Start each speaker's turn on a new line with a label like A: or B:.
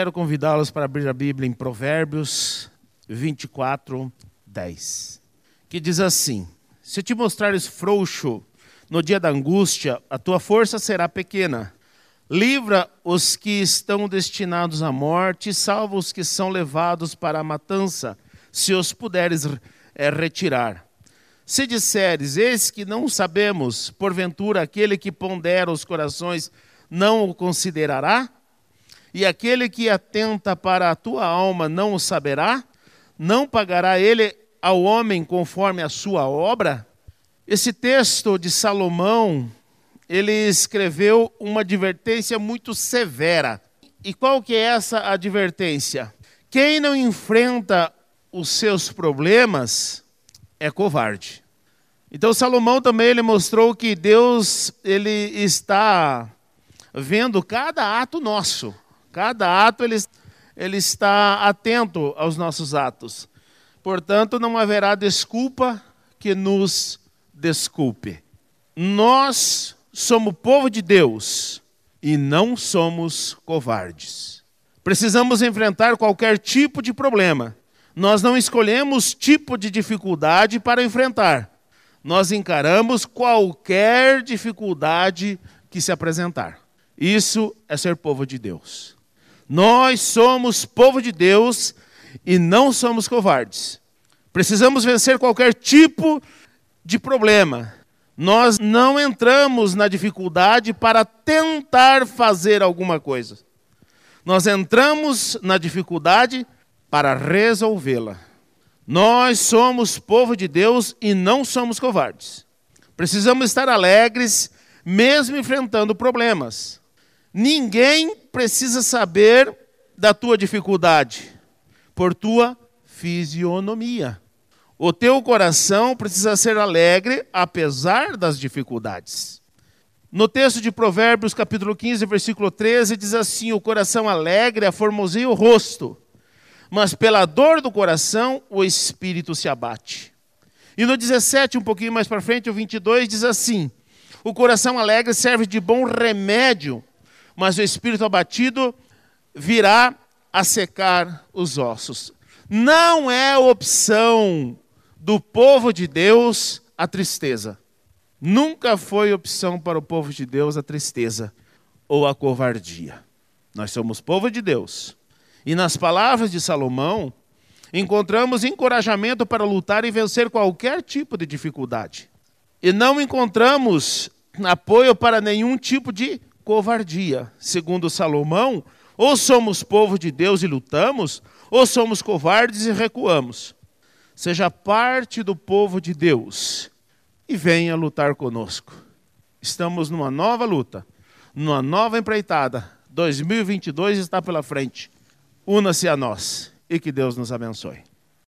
A: quero convidá-los para abrir a Bíblia em Provérbios 24, 10, que diz assim: Se te mostrares frouxo no dia da angústia, a tua força será pequena. Livra os que estão destinados à morte, salva os que são levados para a matança, se os puderes é, retirar. Se disseres, eis que não sabemos, porventura aquele que pondera os corações não o considerará? E aquele que atenta para a tua alma não o saberá? Não pagará ele ao homem conforme a sua obra? Esse texto de Salomão, ele escreveu uma advertência muito severa. E qual que é essa advertência? Quem não enfrenta os seus problemas é covarde. Então Salomão também ele mostrou que Deus ele está vendo cada ato nosso. Cada ato ele, ele está atento aos nossos atos. Portanto, não haverá desculpa que nos desculpe. Nós somos povo de Deus e não somos covardes. Precisamos enfrentar qualquer tipo de problema. Nós não escolhemos tipo de dificuldade para enfrentar. Nós encaramos qualquer dificuldade que se apresentar. Isso é ser povo de Deus. Nós somos povo de Deus e não somos covardes. Precisamos vencer qualquer tipo de problema. Nós não entramos na dificuldade para tentar fazer alguma coisa. Nós entramos na dificuldade para resolvê-la. Nós somos povo de Deus e não somos covardes. Precisamos estar alegres, mesmo enfrentando problemas. Ninguém precisa saber da tua dificuldade, por tua fisionomia. O teu coração precisa ser alegre apesar das dificuldades. No texto de Provérbios, capítulo 15, versículo 13, diz assim: O coração alegre aformoseia o rosto, mas pela dor do coração o espírito se abate. E no 17, um pouquinho mais para frente, o 22, diz assim: O coração alegre serve de bom remédio mas o espírito abatido virá a secar os ossos. Não é opção do povo de Deus a tristeza. Nunca foi opção para o povo de Deus a tristeza ou a covardia. Nós somos povo de Deus. E nas palavras de Salomão, encontramos encorajamento para lutar e vencer qualquer tipo de dificuldade. E não encontramos apoio para nenhum tipo de covardia. Segundo Salomão, ou somos povo de Deus e lutamos, ou somos covardes e recuamos. Seja parte do povo de Deus e venha lutar conosco. Estamos numa nova luta, numa nova empreitada. 2022 está pela frente. Una-se a nós e que Deus nos abençoe.